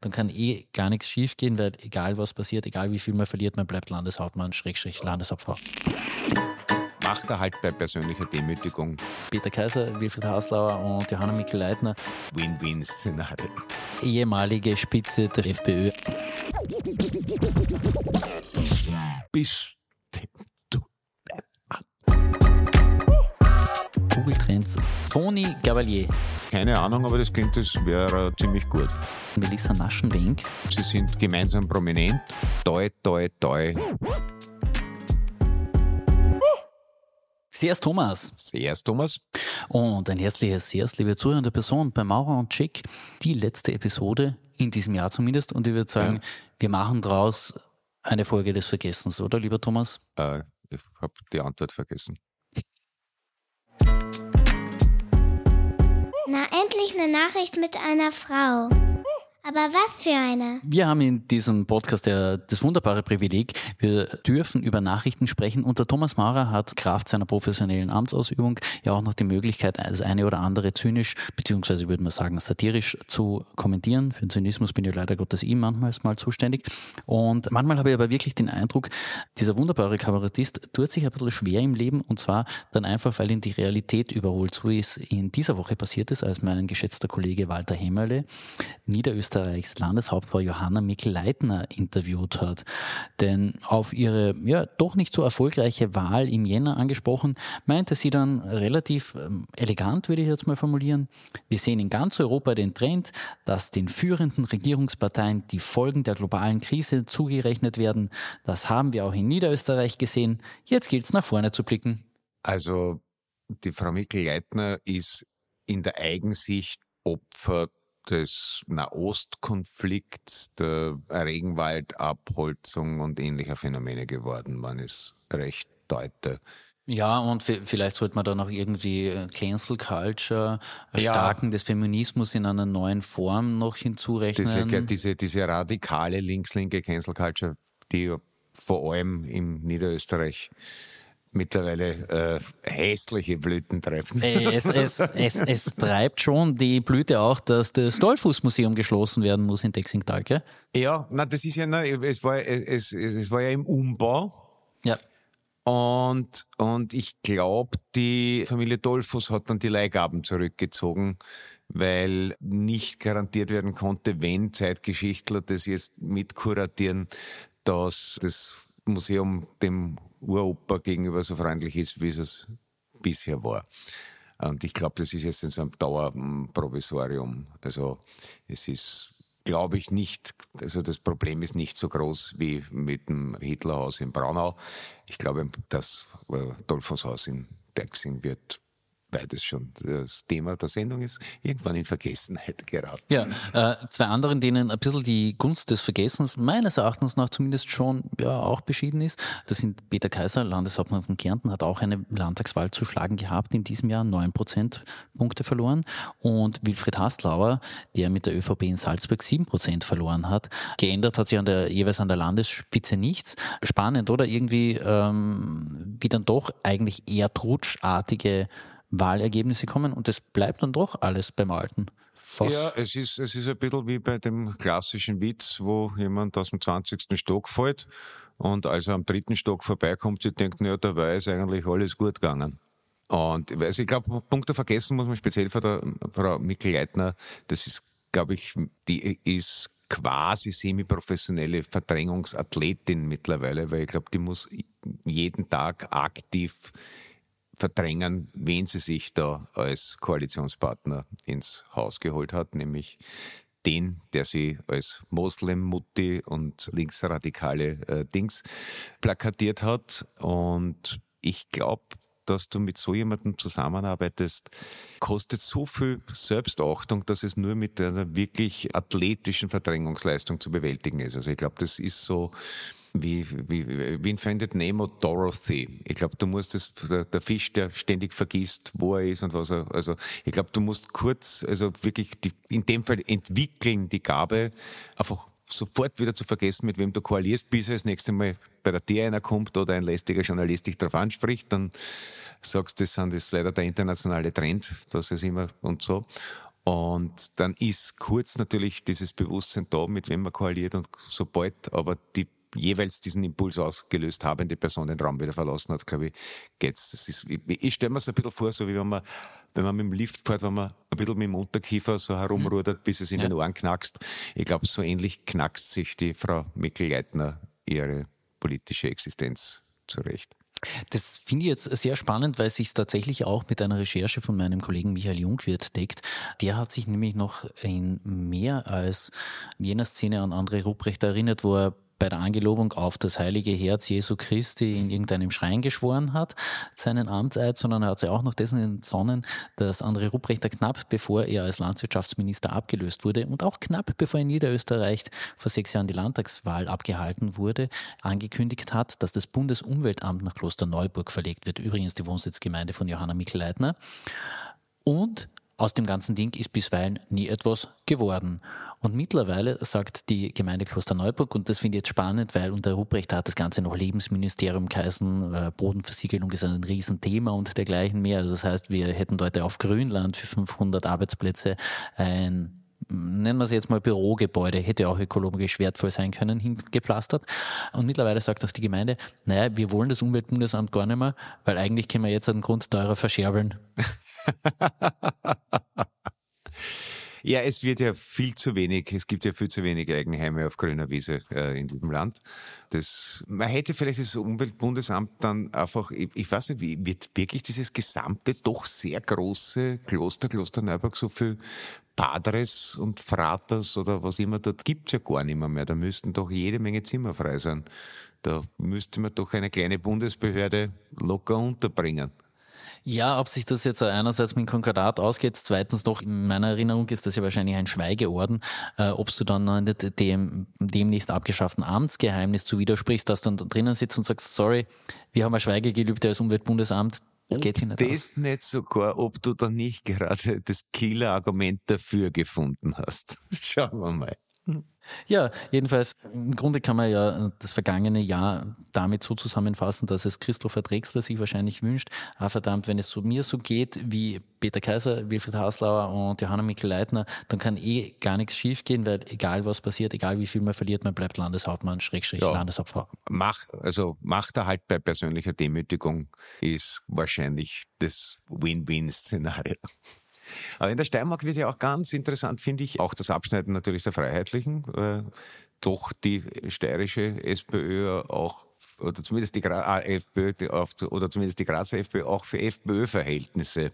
Dann kann eh gar nichts schiefgehen, weil egal was passiert, egal wie viel man verliert, man bleibt Landeshauptmann, Schrägstrich Landeshauptfrau. Macht er halt bei persönlicher Demütigung. Peter Kaiser, Wilfried Haslauer und Johanna Mikl-Leitner. Win-Win-Szenario. Ehemalige Spitze der FPÖ. Bis du Google Trends. Toni Gavalier. Keine Ahnung, aber das klingt, das wäre ziemlich gut. Melissa Naschenwenk. Sie sind gemeinsam prominent. Toi, toi, toi. Servus Thomas. Servus Thomas. Und ein herzliches Servus, liebe zuhörende Person bei Maurer und Chick. Die letzte Episode in diesem Jahr zumindest. Und ich würde sagen, ja. wir machen draus eine Folge des Vergessens, oder lieber Thomas? Äh, ich habe die Antwort vergessen. Na, endlich eine Nachricht mit einer Frau. Aber was für eine? Wir haben in diesem Podcast ja das wunderbare Privileg, wir dürfen über Nachrichten sprechen und der Thomas Maurer hat Kraft seiner professionellen Amtsausübung ja auch noch die Möglichkeit, das eine oder andere zynisch, beziehungsweise würde man sagen satirisch zu kommentieren. Für den Zynismus bin ich leider Gottes ihm manchmal mal zuständig. Und manchmal habe ich aber wirklich den Eindruck, dieser wunderbare Kabarettist tut sich ein bisschen schwer im Leben und zwar dann einfach, weil ihn die Realität überholt, so wie es in dieser Woche passiert ist, als mein geschätzter Kollege Walter Hemmerle Niederösterreich Österreichs Landeshauptfrau Johanna Mikl-Leitner interviewt hat. Denn auf ihre ja, doch nicht so erfolgreiche Wahl im Jänner angesprochen, meinte sie dann relativ ähm, elegant, würde ich jetzt mal formulieren, wir sehen in ganz Europa den Trend, dass den führenden Regierungsparteien die Folgen der globalen Krise zugerechnet werden. Das haben wir auch in Niederösterreich gesehen. Jetzt gilt es nach vorne zu blicken. Also die Frau Mikl-Leitner ist in der Eigensicht Opfer des Nahostkonflikts, der Regenwaldabholzung und ähnlicher Phänomene geworden. Man ist recht deute. Ja, und vielleicht sollte man da noch irgendwie äh, Cancel Culture, Erstarken ja. des Feminismus in einer neuen Form noch hinzurechnen. Diese, diese, diese radikale linkslinke Cancel Culture, die vor allem im Niederösterreich mittlerweile äh, hässliche Blüten treffen. Äh, es, es, es, es, treibt schon die Blüte auch, dass das Dollfußmuseum geschlossen werden muss in Dexingtal, gell? Ja, na, das ist ja, na, es, war, es, es war ja im Umbau. Ja. Und, und ich glaube, die Familie Dollfuß hat dann die Leihgaben zurückgezogen, weil nicht garantiert werden konnte, wenn Zeitgeschichtler das jetzt mitkuratieren, dass das Museum dem Uropa gegenüber so freundlich ist, wie es bisher war. Und ich glaube, das ist jetzt in so einem Dauerprovisorium. Also es ist, glaube ich, nicht, also das Problem ist nicht so groß wie mit dem Hitlerhaus in Braunau. Ich glaube, das Dolphushaus in Dexing wird beides schon das Thema der Sendung ist, irgendwann in Vergessenheit geraten. Ja, äh, zwei anderen, denen ein bisschen die Gunst des Vergessens meines Erachtens nach zumindest schon ja, auch beschieden ist. Das sind Peter Kaiser, Landeshauptmann von Kärnten, hat auch eine Landtagswahl zu schlagen gehabt in diesem Jahr, neun Prozentpunkte verloren. Und Wilfried Hastlauer, der mit der ÖVP in Salzburg sieben Prozent verloren hat. Geändert hat sich an der, jeweils an der Landesspitze nichts. Spannend, oder? Irgendwie ähm, wie dann doch eigentlich eher trutschartige Wahlergebnisse kommen und es bleibt dann doch alles beim Alten. Fast. Ja, es ist, es ist ein bisschen wie bei dem klassischen Witz, wo jemand aus dem 20. Stock fällt und als er am dritten Stock vorbeikommt, sie denkt, ja, dabei ist eigentlich alles gut gegangen. Und also ich glaube, Punkte vergessen muss man speziell von der Frau Mikl-Leitner, das ist, glaube ich, die ist quasi semi-professionelle Verdrängungsathletin mittlerweile, weil ich glaube, die muss jeden Tag aktiv verdrängen, wen sie sich da als Koalitionspartner ins Haus geholt hat, nämlich den, der sie als Moslem-Mutti und linksradikale äh, Dings plakatiert hat. Und ich glaube, dass du mit so jemandem zusammenarbeitest, kostet so viel Selbstachtung, dass es nur mit einer wirklich athletischen Verdrängungsleistung zu bewältigen ist. Also ich glaube, das ist so wie, wie, wie findet Nemo Dorothy? Ich glaube, du musst das, der, der, Fisch, der ständig vergisst, wo er ist und was er, also, ich glaube, du musst kurz, also wirklich, die, in dem Fall entwickeln die Gabe, einfach sofort wieder zu vergessen, mit wem du koalierst, bis er das nächste Mal bei der T einer kommt oder ein lästiger Journalist dich darauf anspricht, dann sagst du, das, das ist leider der internationale Trend, dass es immer und so. Und dann ist kurz natürlich dieses Bewusstsein da, mit wem man koaliert und sobald aber die jeweils diesen Impuls ausgelöst habende Person den Raum wieder verlassen hat, glaube ich, geht's. Das ist, ich, ich stelle mir es ein bisschen vor, so wie wenn man, wenn man mit dem Lift fährt, wenn man ein bisschen mit dem Unterkiefer so herumrudert, bis es in ja. den Ohren knackst. Ich glaube, so ähnlich knackst sich die Frau Mickel-Leitner ihre politische Existenz zurecht. Das finde ich jetzt sehr spannend, weil es sich tatsächlich auch mit einer Recherche von meinem Kollegen Michael Jungwirth deckt. Der hat sich nämlich noch in mehr als jener Szene an André Ruprecht erinnert, wo er bei der Angelobung auf das heilige Herz Jesu Christi in irgendeinem Schrein geschworen hat, seinen Amtseid, sondern er hat sich auch noch dessen entsonnen, dass André Rupprechter knapp bevor er als Landwirtschaftsminister abgelöst wurde und auch knapp bevor in Niederösterreich vor sechs Jahren die Landtagswahl abgehalten wurde, angekündigt hat, dass das Bundesumweltamt nach Klosterneuburg verlegt wird, übrigens die Wohnsitzgemeinde von Johanna Mikl-Leitner. Und aus dem ganzen Ding ist bisweilen nie etwas geworden. Und mittlerweile sagt die Gemeinde Klosterneuburg, und das finde ich jetzt spannend, weil unter Ruprecht hat das Ganze noch Lebensministerium geheißen, äh, Bodenversiegelung ist ein Riesenthema und dergleichen mehr. Also das heißt, wir hätten dort auf Grünland für 500 Arbeitsplätze ein nennen wir es jetzt mal Bürogebäude, hätte auch ökologisch wertvoll sein können, hingepflastert. Und mittlerweile sagt auch die Gemeinde, naja, wir wollen das Umweltbundesamt gar nicht mehr, weil eigentlich können wir jetzt einen Grund teurer verscherbeln. Ja, es wird ja viel zu wenig, es gibt ja viel zu wenig Eigenheime auf grüner Wiese äh, in diesem Land. Das, man hätte vielleicht das Umweltbundesamt dann einfach, ich, ich weiß nicht, wird wirklich dieses gesamte, doch sehr große Kloster, Kloster Neuburg so viel Padres und Fraters oder was immer dort gibt's ja gar nicht mehr, mehr. Da müssten doch jede Menge Zimmer frei sein. Da müsste man doch eine kleine Bundesbehörde locker unterbringen. Ja, ob sich das jetzt einerseits mit dem Konkordat ausgeht, zweitens noch, in meiner Erinnerung ist das ja wahrscheinlich ein Schweigeorden, äh, ob du dann nicht dem demnächst abgeschafften Amtsgeheimnis zu widersprichst, dass du dann drinnen sitzt und sagst, sorry, wir haben ein Schweigegelübde als Umweltbundesamt, das geht sich nicht das aus. nicht sogar, ob du da nicht gerade das Killer-Argument dafür gefunden hast. Schauen wir mal. Ja, jedenfalls, im Grunde kann man ja das vergangene Jahr damit so zusammenfassen, dass es Christopher Drexler sich wahrscheinlich wünscht, ah verdammt, wenn es so mir so geht wie Peter Kaiser, Wilfried Haslauer und Johanna Mikl-Leitner, dann kann eh gar nichts schiefgehen, weil egal was passiert, egal wie viel man verliert, man bleibt Landeshauptmann, Schrägstrich ja, Landeshauptfrau. Mach, also macht er halt bei persönlicher Demütigung, ist wahrscheinlich das Win-Win-Szenario. Aber in der Steiermark wird ja auch ganz interessant, finde ich, auch das Abschneiden natürlich der Freiheitlichen. Äh, doch die steirische SPÖ auch oder zumindest die Gra äh, FPÖ oder zumindest die Grazer FPÖ auch für FPÖ-Verhältnisse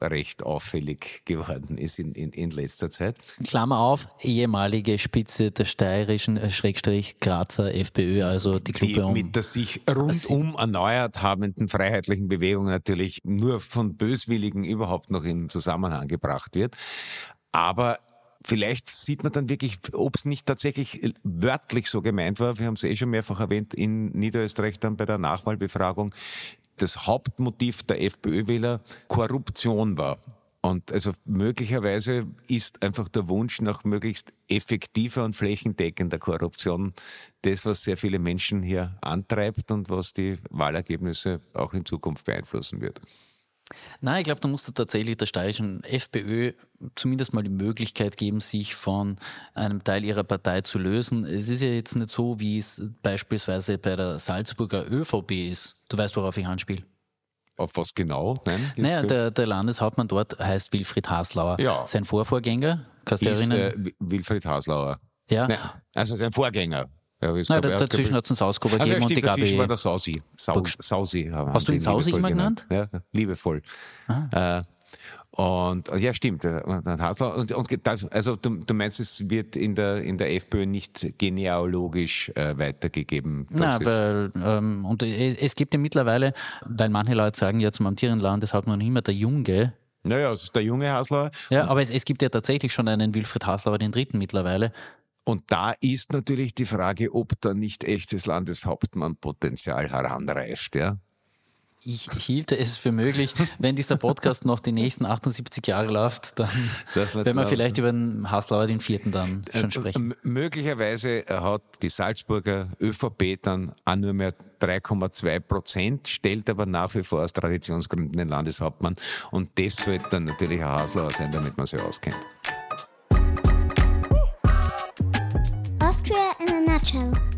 recht auffällig geworden ist in, in, in letzter Zeit. Klammer auf, ehemalige Spitze der steirischen äh, Schrägstrich Grazer FPÖ, also die Gruppe die um. Mit der sich rundum erneuert habenden freiheitlichen Bewegung natürlich nur von Böswilligen überhaupt noch in Zusammenhang gebracht wird. Aber Vielleicht sieht man dann wirklich, ob es nicht tatsächlich wörtlich so gemeint war. Wir haben es eh schon mehrfach erwähnt in Niederösterreich dann bei der Nachwahlbefragung das Hauptmotiv der FPÖ-Wähler Korruption war. Und also möglicherweise ist einfach der Wunsch nach möglichst effektiver und flächendeckender Korruption das, was sehr viele Menschen hier antreibt und was die Wahlergebnisse auch in Zukunft beeinflussen wird. Nein, ich glaube, da musst du tatsächlich der steirischen FPÖ zumindest mal die Möglichkeit geben, sich von einem Teil ihrer Partei zu lösen. Es ist ja jetzt nicht so, wie es beispielsweise bei der Salzburger ÖVP ist. Du weißt, worauf ich anspiele. Auf was genau? Nein, naja, der, der, Landeshauptmann dort heißt Wilfried Haslauer. Ja. Sein Vorvorgänger, kannst du dich erinnern? Äh, Wilfried Haslauer. Ja. Nein, also sein Vorgänger. Ja, Nein, da, dazwischen hat es einen Sausgruber also, gegeben ja, und die Gabi. war der Sausi. Sau, Sausi Hast du ihn Sausi immer genannt? Ja, liebevoll. Äh, und ja, stimmt. Äh, und, und also du, du, meinst, es wird in der, in der FPÖ nicht genealogisch äh, weitergegeben? Nein, weil ähm, und es gibt ja mittlerweile, weil manche Leute sagen ja zum amtierenden Landeshauptmann immer der Junge. Naja, das ist der junge Haslauer. Ja, aber es, es gibt ja tatsächlich schon einen Wilfried Haslauer, den dritten mittlerweile. Und da ist natürlich die Frage, ob da nicht echtes Landeshauptmannpotenzial heranreift, ja? ich hielte es für möglich, wenn dieser Podcast noch die nächsten 78 Jahre läuft, dann werden wir vielleicht über den Haslauer den vierten dann äh, schon sprechen. Möglicherweise hat die Salzburger ÖVP dann auch nur mehr 3,2 Prozent, stellt aber nach wie vor aus Traditionsgründen den Landeshauptmann. Und das sollte dann natürlich ein Haslauer sein, damit man sich auskennt. channel.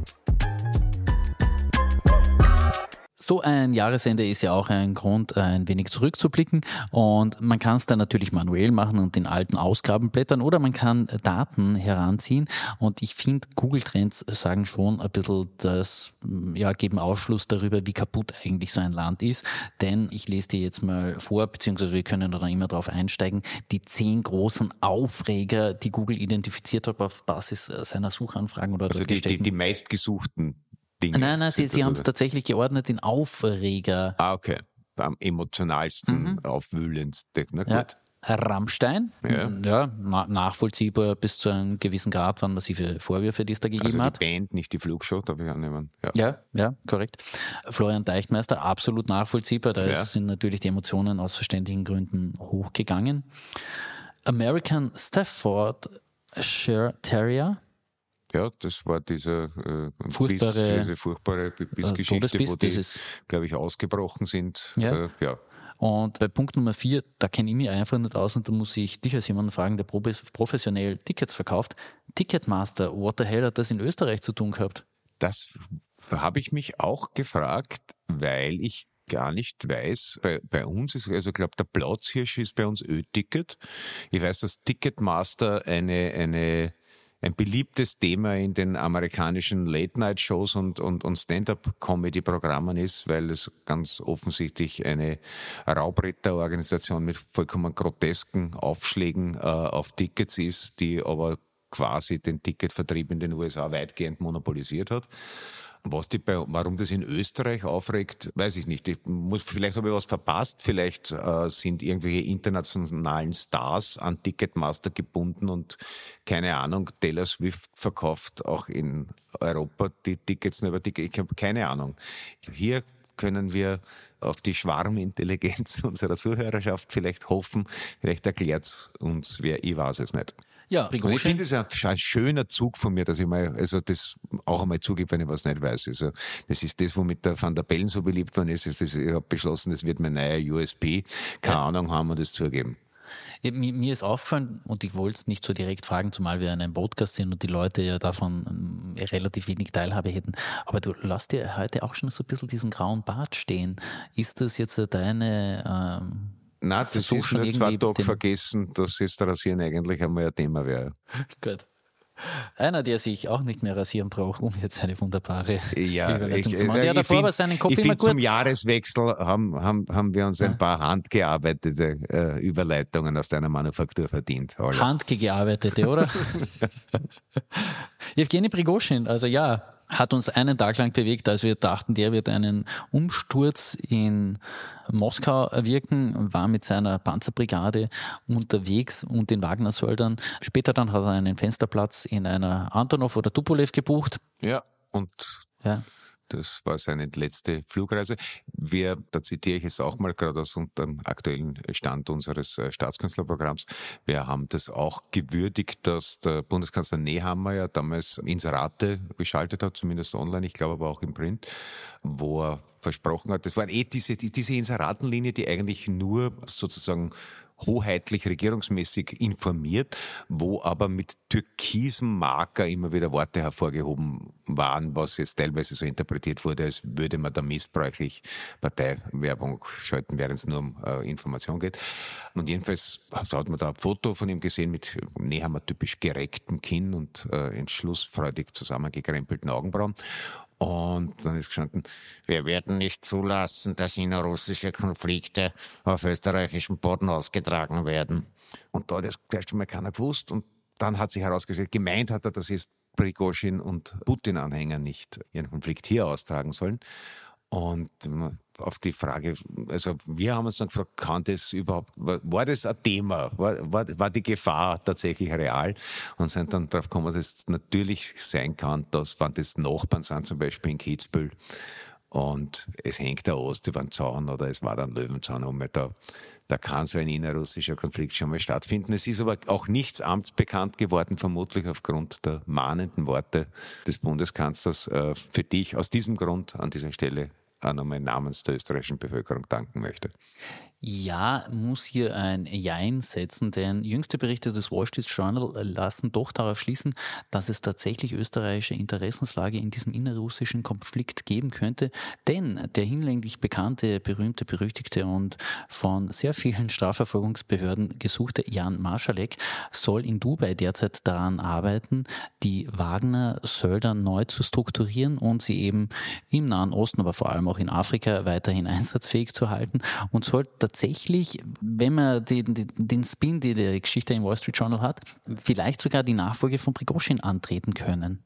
So ein Jahresende ist ja auch ein Grund, ein wenig zurückzublicken. Und man kann es dann natürlich manuell machen und in alten Ausgaben blättern oder man kann Daten heranziehen. Und ich finde, Google Trends sagen schon ein bisschen das, ja, geben Ausschluss darüber, wie kaputt eigentlich so ein Land ist. Denn ich lese dir jetzt mal vor, beziehungsweise wir können da immer drauf einsteigen, die zehn großen Aufreger, die Google identifiziert hat auf Basis seiner Suchanfragen oder also die, die, die meistgesuchten Dinge. Nein, nein, Sie, Sie haben es tatsächlich geordnet in Aufreger. Ah, okay. Am emotionalsten, mhm. aufwühlendsten. Na gut. Ja. Rammstein, ja, ja na, nachvollziehbar bis zu einem gewissen Grad waren massive Vorwürfe, die es da gegeben also die hat. Band, nicht die Flugshow, darf ich annehmen. Ja. ja, ja, korrekt. Florian Deichtmeister, absolut nachvollziehbar. Da ja. sind natürlich die Emotionen aus verständlichen Gründen hochgegangen. American Staffordshire Terrier, ja, das war dieser äh, furchtbare, Biss, diese furchtbare Bissgeschichte, wo die, glaube ich, ausgebrochen sind. Ja. Äh, ja. Und bei Punkt Nummer vier, da kenne ich mich einfach nicht aus und da muss ich dich als jemanden fragen, der professionell Tickets verkauft. Ticketmaster, what the hell hat das in Österreich zu tun gehabt? Das habe ich mich auch gefragt, weil ich gar nicht weiß, bei, bei uns ist, also ich glaube, der Platzhirsch ist bei uns Ö-Ticket. Ich weiß, dass Ticketmaster eine, eine ein beliebtes Thema in den amerikanischen Late-Night-Shows und, und, und Stand-up-Comedy-Programmen ist, weil es ganz offensichtlich eine Raubritterorganisation mit vollkommen grotesken Aufschlägen äh, auf Tickets ist, die aber quasi den Ticketvertrieb in den USA weitgehend monopolisiert hat. Was die bei, warum das in Österreich aufregt, weiß ich nicht. Ich muss, vielleicht habe ich was verpasst. Vielleicht äh, sind irgendwelche internationalen Stars an Ticketmaster gebunden und keine Ahnung, Taylor Swift verkauft auch in Europa die Tickets nur über Tickets. Ich habe keine Ahnung. Hier können wir auf die Schwarmintelligenz unserer Zuhörerschaft vielleicht hoffen. Vielleicht erklärt uns wer, ich weiß es nicht. Ja, Prigozhin. ich finde es ein, ein schöner Zug von mir, dass ich mal, also das auch einmal zugebe, wenn ich was nicht weiß. Also das ist das, womit der Van der Bellen so beliebt worden ist. Also ich habe beschlossen, das wird mein neuer USP. Keine ja. Ahnung haben und das zugeben. Mir, mir ist auffallen, und ich wollte es nicht so direkt fragen, zumal wir in einem Podcast sind und die Leute ja davon ähm, relativ wenig Teilhabe hätten, aber du lässt dir heute auch schon so ein bisschen diesen grauen Bart stehen. Ist das jetzt deine ähm, Nein, das ist nur zwei Tage vergessen, dass das Rasieren eigentlich einmal ein Thema wäre. Gut. Einer, der sich auch nicht mehr rasieren braucht, um jetzt eine wunderbare ja, Überleitung ich, zu machen. Der davor find, war seinen Kopf ich immer gut. Zum Jahreswechsel haben, haben, haben wir uns ein paar handgearbeitete äh, Überleitungen aus deiner Manufaktur verdient. Handgearbeitete, oder? Evgeny Prigoschin, also ja, hat uns einen Tag lang bewegt, als wir dachten, der wird einen Umsturz in Moskau erwirken, war mit seiner Panzerbrigade unterwegs und den Wagner-Soldern. Später dann hat er einen Fensterplatz in einer Antonov oder Tupolev gebucht. Ja, und ja. Das war seine letzte Flugreise. Wir, da zitiere ich es auch mal gerade aus dem aktuellen Stand unseres äh, Staatskünstlerprogramms. Wir haben das auch gewürdigt, dass der Bundeskanzler Nehammer ja damals Inserate geschaltet hat, zumindest online, ich glaube aber auch im Print, wo er versprochen hat, das war eh diese, diese Inseratenlinie, die eigentlich nur sozusagen hoheitlich regierungsmäßig informiert, wo aber mit türkisem Marker immer wieder Worte hervorgehoben waren, was jetzt teilweise so interpretiert wurde, als würde man da missbräuchlich Parteiwerbung schalten, während es nur um äh, Information geht. Und jedenfalls hat man da ein Foto von ihm gesehen mit Nehammer typisch gerecktem Kinn und äh, entschlussfreudig zusammengekrempelten Augenbrauen. Und dann ist gestanden, wir werden nicht zulassen, dass innerrussische Konflikte auf österreichischem Boden ausgetragen werden. Und da hat das gleich mal keiner gewusst. Und dann hat sich herausgestellt, gemeint hat er, dass jetzt Prigozhin und Putin-Anhänger nicht ihren Konflikt hier austragen sollen. Und auf die Frage, also wir haben uns dann gefragt, kann das überhaupt, war, das ein Thema? War, war, war, die Gefahr tatsächlich real? Und sind dann darauf gekommen, dass es natürlich sein kann, dass, wenn das Nachbarn sind, zum Beispiel in Kitzbühel, und es hängt der Ost über den Zaun oder es war dann Löwenzahn um. Da, da kann so ein innerrussischer Konflikt schon mal stattfinden. Es ist aber auch nichts amtsbekannt geworden, vermutlich aufgrund der mahnenden Worte des Bundeskanzlers, äh, für die ich aus diesem Grund an dieser Stelle auch nochmal namens der österreichischen Bevölkerung danken möchte. Ja, muss hier ein Jein setzen, denn jüngste Berichte des Wall Street Journal lassen doch darauf schließen, dass es tatsächlich österreichische Interessenslage in diesem innerrussischen Konflikt geben könnte, denn der hinlänglich bekannte, berühmte, berüchtigte und von sehr vielen Strafverfolgungsbehörden gesuchte Jan Marschalek soll in Dubai derzeit daran arbeiten, die Wagner-Sölder neu zu strukturieren und sie eben im Nahen Osten, aber vor allem auch in Afrika weiterhin einsatzfähig zu halten und soll tatsächlich, wenn man den, den, den Spin, die die Geschichte im Wall Street Journal hat, vielleicht sogar die Nachfolge von Prigozhin antreten können.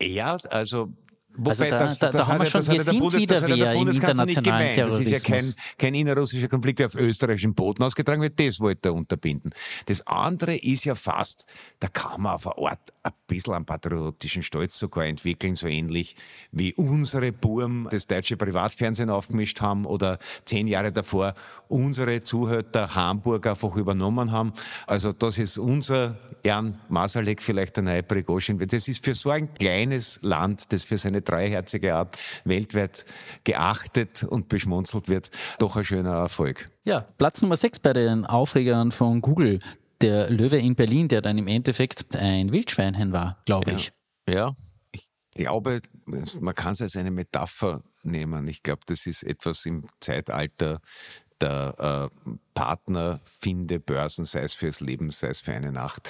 Ja, also Wobei, also da, das, da, das da haben wir schon, wir sind Bundes, wieder wer im internationalen Terrorismus. Das ist ja kein, kein innerrussischer Konflikt, der auf österreichischem Boden ausgetragen wird, das wollte er unterbinden. Das andere ist ja fast, da kann man auf eine Art ein bisschen einen patriotischen Stolz sogar entwickeln, so ähnlich wie unsere Burm das deutsche Privatfernsehen aufgemischt haben oder zehn Jahre davor unsere Zuhörer Hamburg einfach übernommen haben. Also das ist unser Jan Masalek, vielleicht der neue Prigozhin. Das ist für so ein kleines Land, das für seine dreiherzige Art weltweit geachtet und beschmunzelt wird, doch ein schöner Erfolg. Ja, Platz Nummer 6 bei den Aufregern von Google. Der Löwe in Berlin, der dann im Endeffekt ein Wildschweinchen war, glaube ich. Ja, ja, ich glaube, man kann es als eine Metapher nehmen. Ich glaube, das ist etwas im Zeitalter der äh, Partnerfinde-Börsen, sei es fürs Leben, sei es für eine Nacht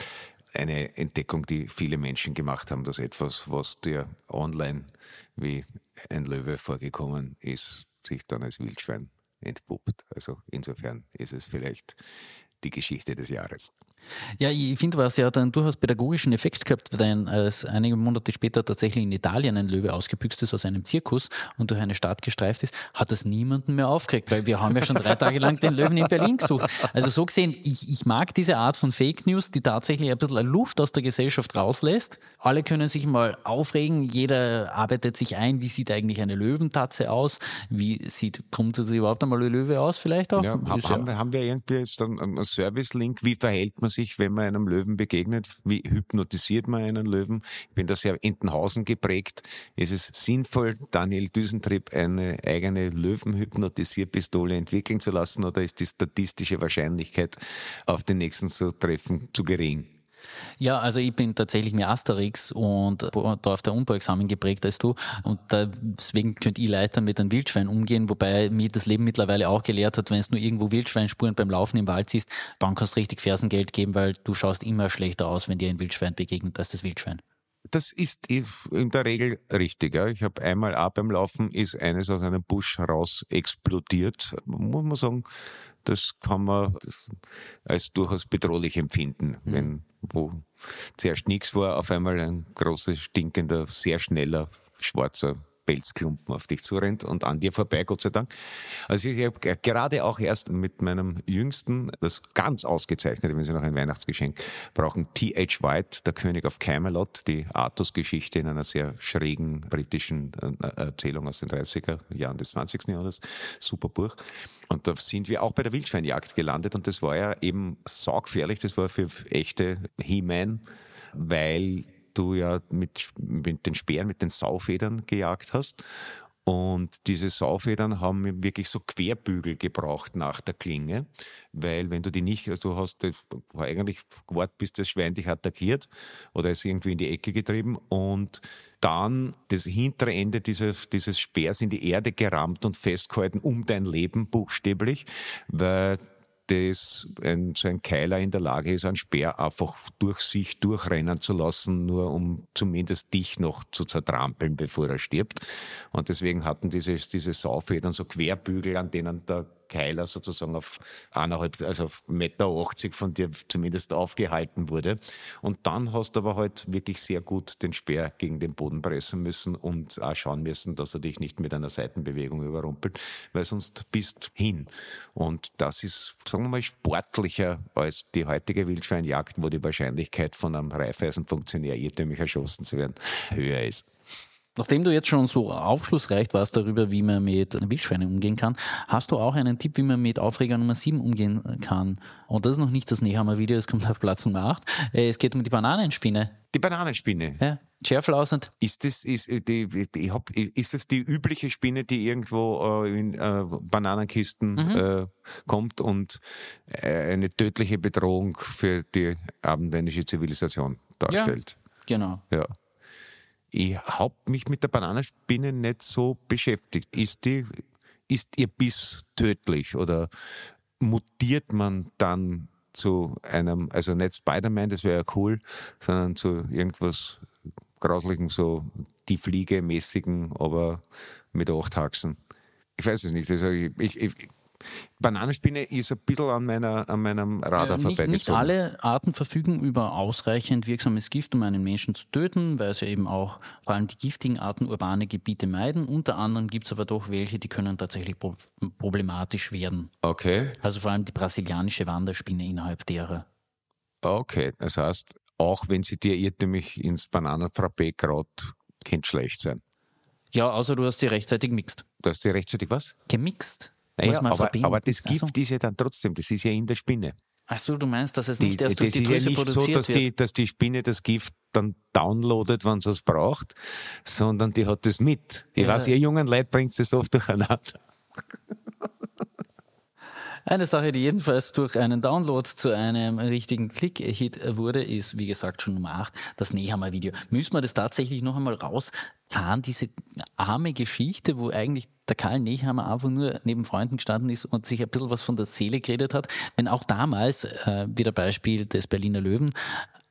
eine Entdeckung, die viele Menschen gemacht haben, dass etwas, was dir online wie ein Löwe vorgekommen ist, sich dann als Wildschwein entpuppt. Also insofern ist es vielleicht die Geschichte des Jahres. Ja, ich finde, was ja dann durchaus pädagogischen Effekt gehabt, wenn als einige Monate später tatsächlich in Italien ein Löwe ausgebüxt ist aus einem Zirkus und durch eine Stadt gestreift ist, hat es niemanden mehr aufgeregt, weil wir haben ja schon drei Tage lang den Löwen in Berlin gesucht. Also so gesehen, ich, ich mag diese Art von Fake News, die tatsächlich ein bisschen Luft aus der Gesellschaft rauslässt. Alle können sich mal aufregen, jeder arbeitet sich ein, wie sieht eigentlich eine Löwentatze aus, wie sieht grundsätzlich überhaupt einmal eine Löwe aus vielleicht auch. Ja, haben, ja haben wir irgendwie jetzt einen, einen Service-Link, wie verhält man sich, wenn man einem Löwen begegnet? Wie hypnotisiert man einen Löwen? Ich bin da sehr Entenhausen geprägt. Ist es sinnvoll, Daniel Düsentrieb eine eigene Löwenhypnotisierpistole entwickeln zu lassen oder ist die statistische Wahrscheinlichkeit, auf den nächsten zu treffen, zu gering? Ja, also ich bin tatsächlich mehr Asterix und da auf der Unbauexamen geprägt als du. Und deswegen könnt ich leichter mit einem Wildschwein umgehen, wobei mir das Leben mittlerweile auch gelehrt hat, wenn es nur irgendwo Wildschweinspuren beim Laufen im Wald siehst, dann kannst du richtig Fersengeld geben, weil du schaust immer schlechter aus, wenn dir ein Wildschwein begegnet als das Wildschwein. Das ist in der Regel richtig. Ja. Ich habe einmal auch beim Laufen ist eines aus einem Busch heraus explodiert. Muss man sagen, das kann man das als durchaus bedrohlich empfinden, mhm. wenn wo zuerst nichts war, auf einmal ein großer, stinkender, sehr schneller, schwarzer Pelzklumpen auf dich zurennt und an dir vorbei, Gott sei Dank. Also ich habe gerade auch erst mit meinem Jüngsten das ganz ausgezeichnete, wenn Sie noch ein Weihnachtsgeschenk brauchen, T.H. White, der König of Camelot, die Artus-Geschichte in einer sehr schrägen britischen äh, Erzählung aus den 30er Jahren des 20. Jahrhunderts. Super Buch. Und da sind wir auch bei der Wildschweinjagd gelandet und das war ja eben saugefährlich, das war für echte He-Man, weil du ja mit, mit den Speeren, mit den Saufedern gejagt hast. Und diese Saufedern haben wirklich so Querbügel gebraucht nach der Klinge, weil wenn du die nicht, also du hast eigentlich gewartet, bis das Schwein dich attackiert oder ist irgendwie in die Ecke getrieben und dann das hintere Ende dieses, dieses Speers in die Erde gerammt und festgehalten um dein Leben buchstäblich, weil dass ein, so ein Keiler in der Lage ist, einen Speer einfach durch sich durchrennen zu lassen, nur um zumindest dich noch zu zertrampeln, bevor er stirbt. Und deswegen hatten diese, diese Saufedern so Querbügel, an denen der Keiler sozusagen auf eineinhalb, also auf Meter 80 von dir zumindest aufgehalten wurde. Und dann hast du aber halt wirklich sehr gut den Speer gegen den Boden pressen müssen und auch schauen müssen, dass er dich nicht mit einer Seitenbewegung überrumpelt, weil sonst bist hin. Und das ist, sagen wir mal, sportlicher als die heutige Wildschweinjagd, wo die Wahrscheinlichkeit von einem Reifeisenfunktionär irrtümlich erschossen zu werden höher ist. Nachdem du jetzt schon so aufschlussreich warst darüber, wie man mit Wildschweinen umgehen kann, hast du auch einen Tipp, wie man mit Aufreger Nummer 7 umgehen kann. Und das ist noch nicht das Nehammer-Video, es kommt auf Platz Nummer 8. Äh, es geht um die Bananenspinne. Die Bananenspinne. Ja, Schärflausend. Ist das, ist, äh, die, die, hab, ist das die übliche Spinne, die irgendwo äh, in äh, Bananenkisten mhm. äh, kommt und äh, eine tödliche Bedrohung für die abendländische Zivilisation darstellt? Ja, genau. Ja. Ich habe mich mit der Bananenspinne nicht so beschäftigt. Ist, die, ist ihr Biss tödlich oder mutiert man dann zu einem, also nicht Spider-Man, das wäre ja cool, sondern zu irgendwas Grauslichem, so die Fliege-mäßigen, aber mit acht Haxen. Ich weiß es nicht. Also ich, ich, ich, Bananenspinne ist ein bisschen an, meiner, an meinem Radar äh, vorbeigezogen. Nicht alle Arten verfügen über ausreichend wirksames Gift, um einen Menschen zu töten, weil sie eben auch vor allem die giftigen Arten urbane Gebiete meiden. Unter anderem gibt es aber doch welche, die können tatsächlich problematisch werden. Okay. Also vor allem die brasilianische Wanderspinne innerhalb derer. Okay, das heißt, auch wenn sie dir irrtümlich ins Bananenfrappé gerade, könnte schlecht sein. Ja, außer du hast sie rechtzeitig gemixt. Du hast sie rechtzeitig was? Gemixt. Naja, aber, aber, das Gift also. ist ja dann trotzdem, das ist ja in der Spinne. Achso, du meinst, dass es nicht die, erst durch die Drüse ja produziert so, dass wird? Die, dass die Spinne das Gift dann downloadet, wenn sie es braucht, sondern die hat es mit. Ich ja. weiß, ihr jungen Leute bringt es oft durcheinander. Eine Sache, die jedenfalls durch einen Download zu einem richtigen Klick-Hit wurde, ist, wie gesagt, schon Nummer 8, das Nehammer-Video. Müssen wir das tatsächlich noch einmal rauszahlen, diese arme Geschichte, wo eigentlich der Karl Nehammer einfach nur neben Freunden gestanden ist und sich ein bisschen was von der Seele geredet hat. Wenn auch damals, äh, wieder Beispiel des Berliner Löwen,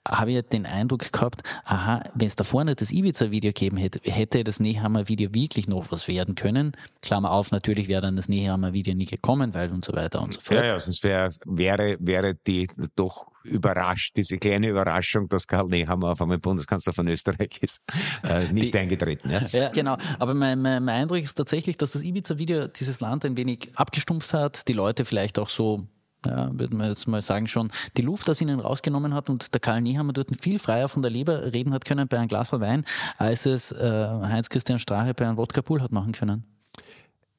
habe ich den Eindruck gehabt, aha, wenn es da vorne das Ibiza-Video gegeben hätte, hätte das Nehammer-Video wirklich noch was werden können. Klammer auf, natürlich wäre dann das Nehammer-Video nie gekommen, weil und so weiter und so fort. Ja, ja, sonst wär, wäre, wäre die doch überrascht, diese kleine Überraschung, dass Karl Nehammer auf einmal Bundeskanzler von Österreich ist, äh, nicht die, eingetreten. Ja? ja, genau. Aber mein, mein, Eindruck ist tatsächlich, dass das Ibiza-Video dieses Land ein wenig abgestumpft hat, die Leute vielleicht auch so ja, würde man jetzt mal sagen, schon die Luft aus ihnen rausgenommen hat und der Karl Niehammer dort viel freier von der Leber reden hat können bei einem Glas Wein, als es äh, Heinz-Christian Strache bei einem Wodka Pool hat machen können.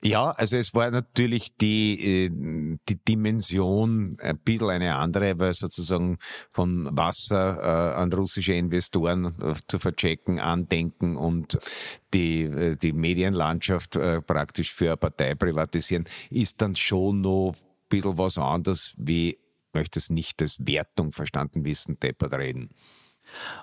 Ja, also es war natürlich die, äh, die Dimension ein bisschen eine andere, weil sozusagen von Wasser äh, an russische Investoren äh, zu verchecken, andenken und die, die Medienlandschaft praktisch für eine Partei privatisieren, ist dann schon noch bisschen was anderes, wie, ich möchte es nicht als Wertung verstanden wissen, deppert reden.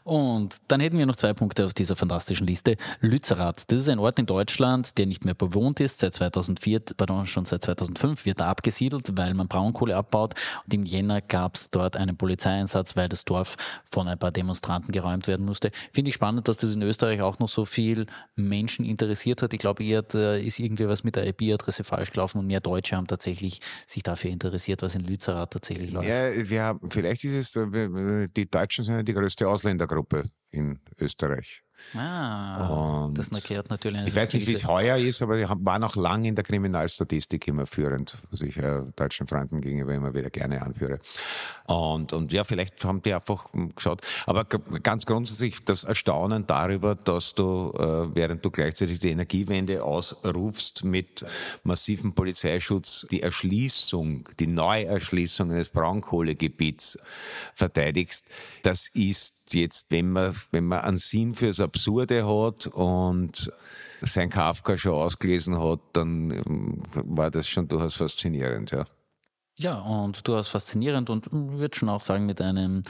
Und dann hätten wir noch zwei Punkte auf dieser fantastischen Liste. Lützerath, das ist ein Ort in Deutschland, der nicht mehr bewohnt ist. Seit 2004, pardon, schon seit 2005 wird er abgesiedelt, weil man Braunkohle abbaut. Und im Jänner gab es dort einen Polizeieinsatz, weil das Dorf von ein paar Demonstranten geräumt werden musste. Finde ich spannend, dass das in Österreich auch noch so viel Menschen interessiert hat. Ich glaube, hier ist irgendwie was mit der IP-Adresse falsch gelaufen und mehr Deutsche haben tatsächlich sich dafür interessiert, was in Lützerath tatsächlich läuft. Ja, wir haben, vielleicht ist es, die Deutschen sind ja die größte Ausländergruppe in Österreich. Ah, und das erklärt natürlich eine Ich weiß nicht, wie es heuer ist, aber die war noch lange in der Kriminalstatistik immer führend, was ich äh, deutschen Freunden gegenüber immer wieder gerne anführe. Und, und ja, vielleicht haben die einfach geschaut. Aber ganz grundsätzlich das Erstaunen darüber, dass du, äh, während du gleichzeitig die Energiewende ausrufst mit massivem Polizeischutz, die Erschließung, die Neuerschließung eines Braunkohlegebiets verteidigst, das ist jetzt, wenn man, wenn man einen Sinn fürs Absurde hat und sein Kafka schon ausgelesen hat, dann ähm, war das schon durchaus faszinierend, ja. Ja, und durchaus faszinierend und ich würde schon auch sagen, mit einem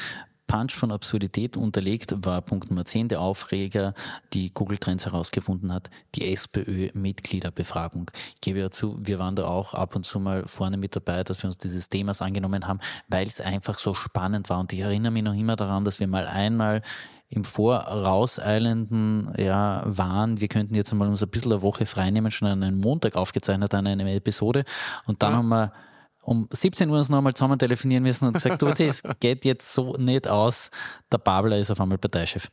Punch von Absurdität unterlegt war Punkt Nummer 10 der Aufreger, die Google Trends herausgefunden hat, die SPÖ-Mitgliederbefragung. Ich gebe ja zu, wir waren da auch ab und zu mal vorne mit dabei, dass wir uns dieses Themas angenommen haben, weil es einfach so spannend war. Und ich erinnere mich noch immer daran, dass wir mal einmal im vorauseilenden ja, waren, wir könnten jetzt mal uns ein bisschen eine Woche freinehmen, schon an einem Montag aufgezeichnet an einer Episode. Und dann ja. haben wir um 17 Uhr uns nochmal zusammen telefonieren müssen und gesagt, du, das geht jetzt so nicht aus. Der Babler ist auf einmal Parteichef.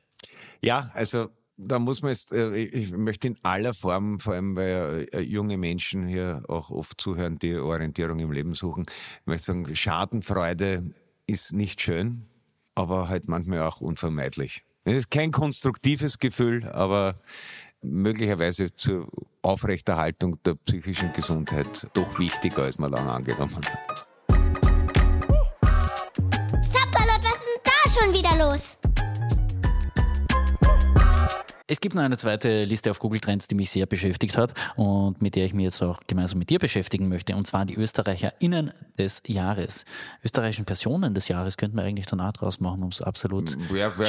Ja, also da muss man jetzt, äh, ich möchte in aller Form, vor allem weil äh, junge Menschen hier auch oft zuhören, die Orientierung im Leben suchen, ich möchte sagen, Schadenfreude ist nicht schön, aber halt manchmal auch unvermeidlich. Es ist kein konstruktives Gefühl, aber möglicherweise zur Aufrechterhaltung der psychischen Gesundheit doch wichtiger, als man lange angenommen hat. Sapperlot, was ist denn da schon wieder los? Es gibt noch eine zweite Liste auf Google Trends, die mich sehr beschäftigt hat und mit der ich mich jetzt auch gemeinsam mit dir beschäftigen möchte, und zwar die ÖsterreicherInnen des Jahres. Österreichischen Personen des Jahres könnten wir eigentlich danach draus machen, um es absolut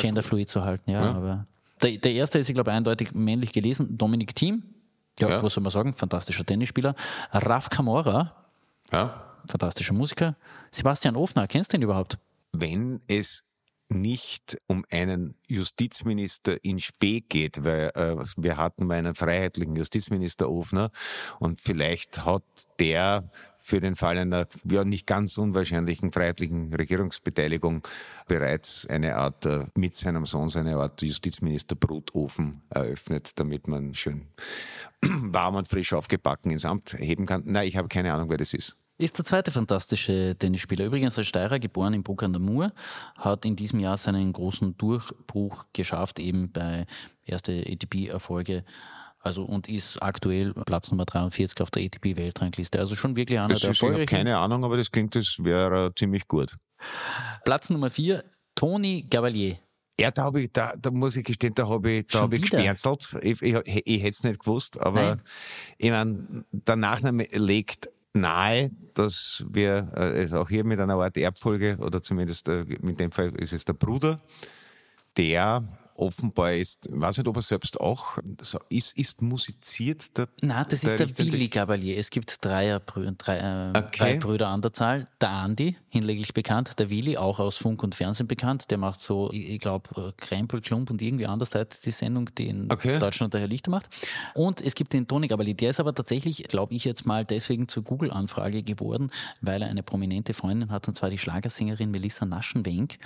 genderfluid zu halten. Ja, Ja. aber der, der erste ist, ich glaube, eindeutig männlich gelesen. Dominik Thiem. Ja, Ja. was soll man sagen? Fantastischer Tennisspieler. Raf Kamora, Ja? fantastischer Musiker. Sebastian Ofner, kennst du ihn überhaupt? wenn es nicht um einen Justizminister in Spee geht, weil äh, wir hatten mal einen freiheitlichen Justizminister Ofner und vielleicht hat der für den Fall einer ja nicht ganz unwahrscheinlichen freiheitlichen Regierungsbeteiligung bereits eine Art äh, mit seinem Sohn seine Art Justizminister Brutofen eröffnet, damit man schön warm und frisch aufgebacken ins Amt heben kann. Nein, ich habe keine Ahnung, wer das ist. Ist der zweite fantastische Tennisspieler. Übrigens als Steirer, geboren in Bruck an der Mur, hat in diesem Jahr seinen großen Durchbruch geschafft, eben bei erste ATP-Erfolge. Also und ist aktuell Platz Nummer 43 auf der ATP-Weltrangliste. Also schon wirklich einer Das der ist, ich habe keine Ahnung, aber das klingt, das wäre ziemlich gut. Platz Nummer 4, Toni Gavalier. Ja, da habe ich, da, da muss ich gestehen, da habe ich, da habe ich wieder? geschmerzelt. Ich, ich, ich hätte es nicht gewusst, aber Nein. ich meine, der Nachname legt nahe, dass wir äh, es auch hier mit einer Art Erbfolge oder zumindest äh, in dem Fall ist es der Bruder, der offenbar ist, ich weiß nicht, ob er selbst auch so ist, ist musiziert. Der, Na, das ist der Willi Gavalier. Es gibt Dreier, Brü- drei, äh, Okay. drei Brüder an der Zahl. Der Andi, hinlänglich bekannt. Der Willi, auch aus Funk und Fernsehen bekannt. Der macht so, ich, ich glaube, Krempel, Klump und irgendwie anders halt die Sendung, die in Okay. Deutschland der Herr Lichter macht. Und es gibt den Toni Gavalier. Der ist aber tatsächlich, glaube ich, jetzt mal deswegen zur Google-Anfrage geworden, weil er eine prominente Freundin hat, und zwar die Schlagersängerin Melissa Naschenwenk.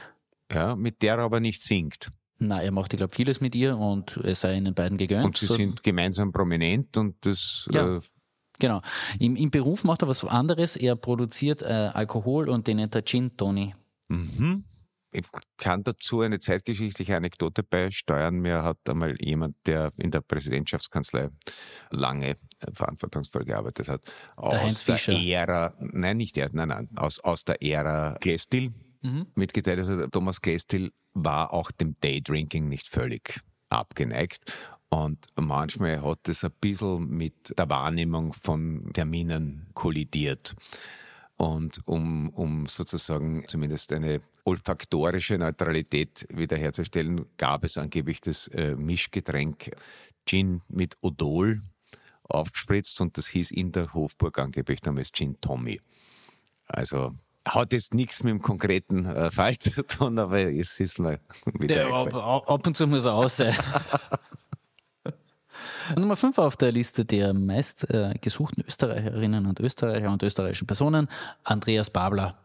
ja, mit der er aber nicht singt. Na, er macht, ich glaube, vieles mit ihr und es sei ihnen beiden gegönnt. Und sie So- sind gemeinsam prominent und das Ja. äh, Genau. Im, Im Beruf macht er was anderes. Er produziert äh, Alkohol und den nennt er Gin Tony. Mhm. Ich kann dazu eine zeitgeschichtliche Anekdote beisteuern. Mir hat einmal jemand, der in der Präsidentschaftskanzlei lange äh, verantwortungsvoll gearbeitet hat, aus Heinz der. Ära, nein, nicht der, nein, nein, aus, aus der Ära Glästil Mhm. mitgeteilt. Also Thomas Glästil war auch dem Daydrinking nicht völlig abgeneigt. Und manchmal hat es ein bisschen mit der Wahrnehmung von Terminen kollidiert. Und um, um sozusagen zumindest eine olfaktorische Neutralität wiederherzustellen, gab es angeblich das äh, Mischgetränk Gin mit Odol aufgespritzt und das hieß in der Hofburg angeblich damals Gin Tommy. Also hat jetzt nichts mit dem konkreten äh, Fall zu tun, aber es ist mal wieder Der, ab, ab und zu muss er aus sein. Nummer 5 auf der Liste der meist äh, gesuchten Österreicherinnen und Österreicher und österreichischen Personen, Andreas Babler.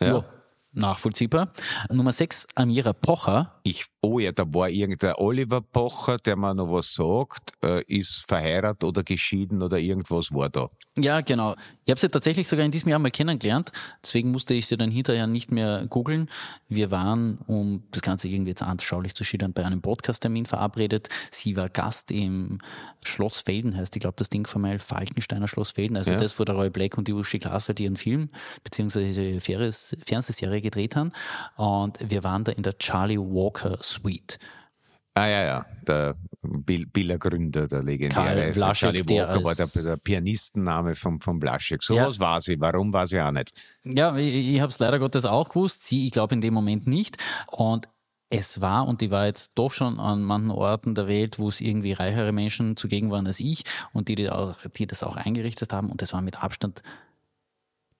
Ja. nachvollziehbar. Nummer 6, Amira Pocher. Ich, oh ja, da war irgendein Oliver Pocher, der mir noch was sagt, äh, ist verheiratet oder geschieden oder irgendwas war da. Ja, genau. Ich habe sie tatsächlich sogar in diesem Jahr mal kennengelernt. Deswegen musste ich sie dann hinterher nicht mehr googeln. Wir waren, um das Ganze irgendwie jetzt anschaulich zu schildern, bei einem Podcast-Termin verabredet. Sie war Gast im Schloss Felden, heißt, ich glaube, das Ding von Falkensteiner Schloss Felden. Also Ja. das, wo der Roy Black und die Uschi Glas halt ihren Film beziehungsweise Ferris- Fernsehserie gedreht haben. Und wir waren da in der Charlie Walker Suite. Ah ja, ja, der Bill, Biller Gründer, der legendäre Karl Vlaschek, Charlie der Walker war der, der Pianistenname von, von Blaschek. So Ja. was war sie, warum war sie auch nicht? Ja, ich, ich habe es leider Gottes auch gewusst. Sie, ich glaube, in dem Moment nicht. Und es war, und die war jetzt doch schon an manchen Orten der Welt, wo es irgendwie reichere Menschen zugegen waren als ich und die, die, auch, die das auch eingerichtet haben. Und das war mit Abstand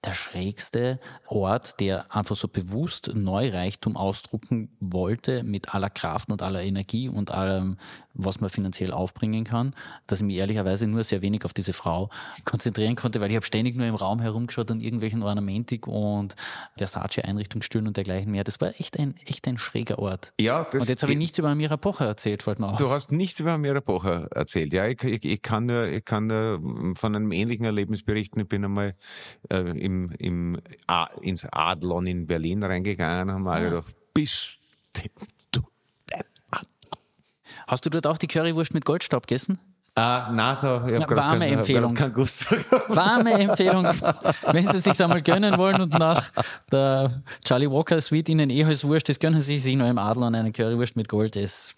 der schrägste Ort, der einfach so bewusst Neureichtum ausdrucken wollte mit aller Kraft und aller Energie und allem, was man finanziell aufbringen kann, dass ich mich ehrlicherweise nur sehr wenig auf diese Frau konzentrieren konnte, weil ich habe ständig nur im Raum herumgeschaut an irgendwelchen Ornamentik und Versace-Einrichtungsstühlen und dergleichen mehr. Das war echt ein, echt ein schräger Ort. Ja, das und jetzt habe ich nichts über Amira Pocher erzählt, fällt mir auf. Du hast nichts über Amira Pocher erzählt. Ja, ich, ich, ich, kann nur, ich kann nur von einem ähnlichen Erlebnis berichten. Ich bin einmal äh, im, im, A, ins Adlon in Berlin reingegangen und habe mir gedacht, bist du Hast du dort auch die Currywurst mit Goldstaub gegessen? Ah, nein, so, ich ja, warme kein, Empfehlung. Kein warme Empfehlung. Wenn Sie sich einmal gönnen wollen und nach der Charlie Walker Suite Ihnen eh als Wurst, das gönnen Sie sich noch im Adler an eine Currywurst mit Gold. Das